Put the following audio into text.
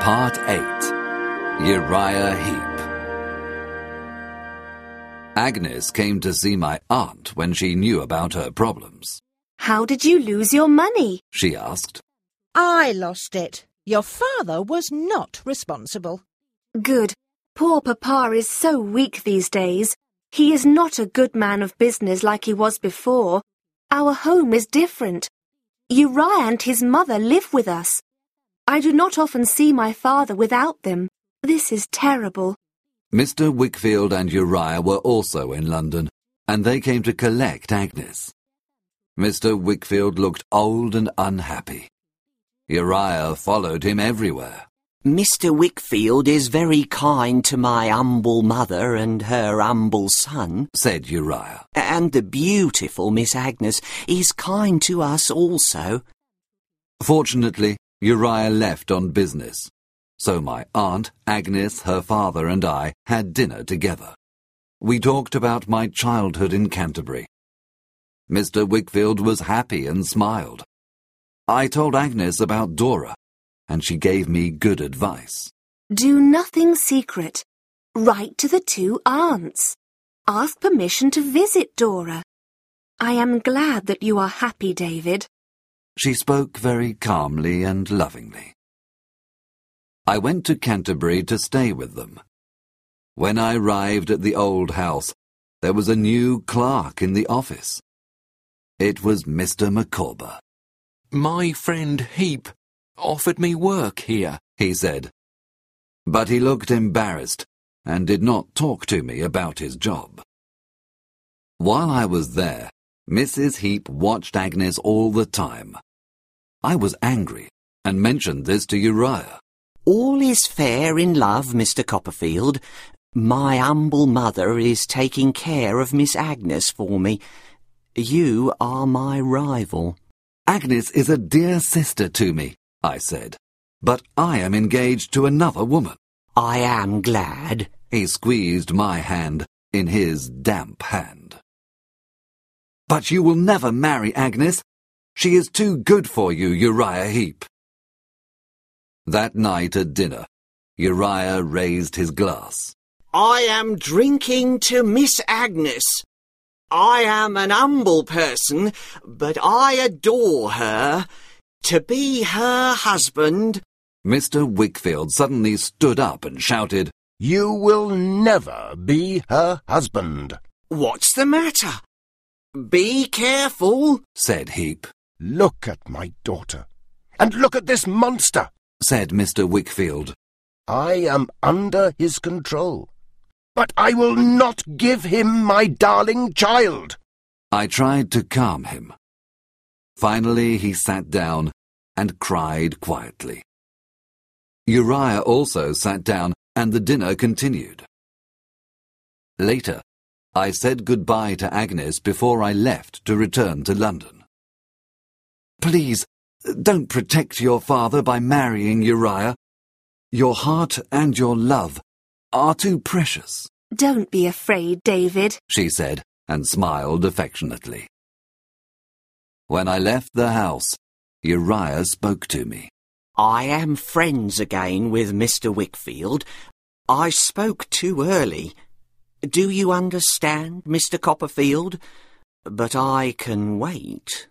Part 8 Uriah Heep Agnes came to see my aunt when she knew about her problems. How did you lose your money? She asked. I lost it. Your father was not responsible. Good. Poor Papa is so weak these days. He is not a good man of business like he was before. Our home is different. Uriah and his mother live with us. I do not often see my father without them. This is terrible. Mr. Wickfield and Uriah were also in London, and they came to collect Agnes. Mr. Wickfield looked old and unhappy. Uriah followed him everywhere. Mr. Wickfield is very kind to my humble mother and her humble son, said Uriah. And the beautiful Miss Agnes is kind to us also. Fortunately, Uriah left on business, so my aunt, Agnes, her father, and I had dinner together. We talked about my childhood in Canterbury. Mr. Wickfield was happy and smiled. I told Agnes about Dora, and she gave me good advice. Do nothing secret. Write to the two aunts. Ask permission to visit Dora. I am glad that you are happy, David. She spoke very calmly and lovingly. I went to Canterbury to stay with them. When I arrived at the old house, there was a new clerk in the office. It was Mr. Micawber. My friend Heep offered me work here, he said. But he looked embarrassed and did not talk to me about his job. While I was there, Mrs. Heep watched Agnes all the time. I was angry and mentioned this to Uriah. All is fair in love, Mr. Copperfield. My humble mother is taking care of Miss Agnes for me. You are my rival. Agnes is a dear sister to me, I said. But I am engaged to another woman. I am glad. He squeezed my hand in his damp hand. But you will never marry Agnes. She is too good for you, Uriah Heep. That night at dinner, Uriah raised his glass. I am drinking to Miss Agnes. I am an humble person, but I adore her. To be her husband. Mr. Wickfield suddenly stood up and shouted, You will never be her husband. What's the matter? Be careful, said Heep. Look at my daughter. And look at this monster, said Mr. Wickfield. I am under his control. But I will not give him my darling child. I tried to calm him. Finally, he sat down and cried quietly. Uriah also sat down, and the dinner continued. Later, I said goodbye to Agnes before I left to return to London. Please, don't protect your father by marrying Uriah. Your heart and your love are too precious. Don't be afraid, David, she said, and smiled affectionately. When I left the house, Uriah spoke to me. I am friends again with Mr. Wickfield. I spoke too early. Do you understand, Mr. Copperfield? But I can wait.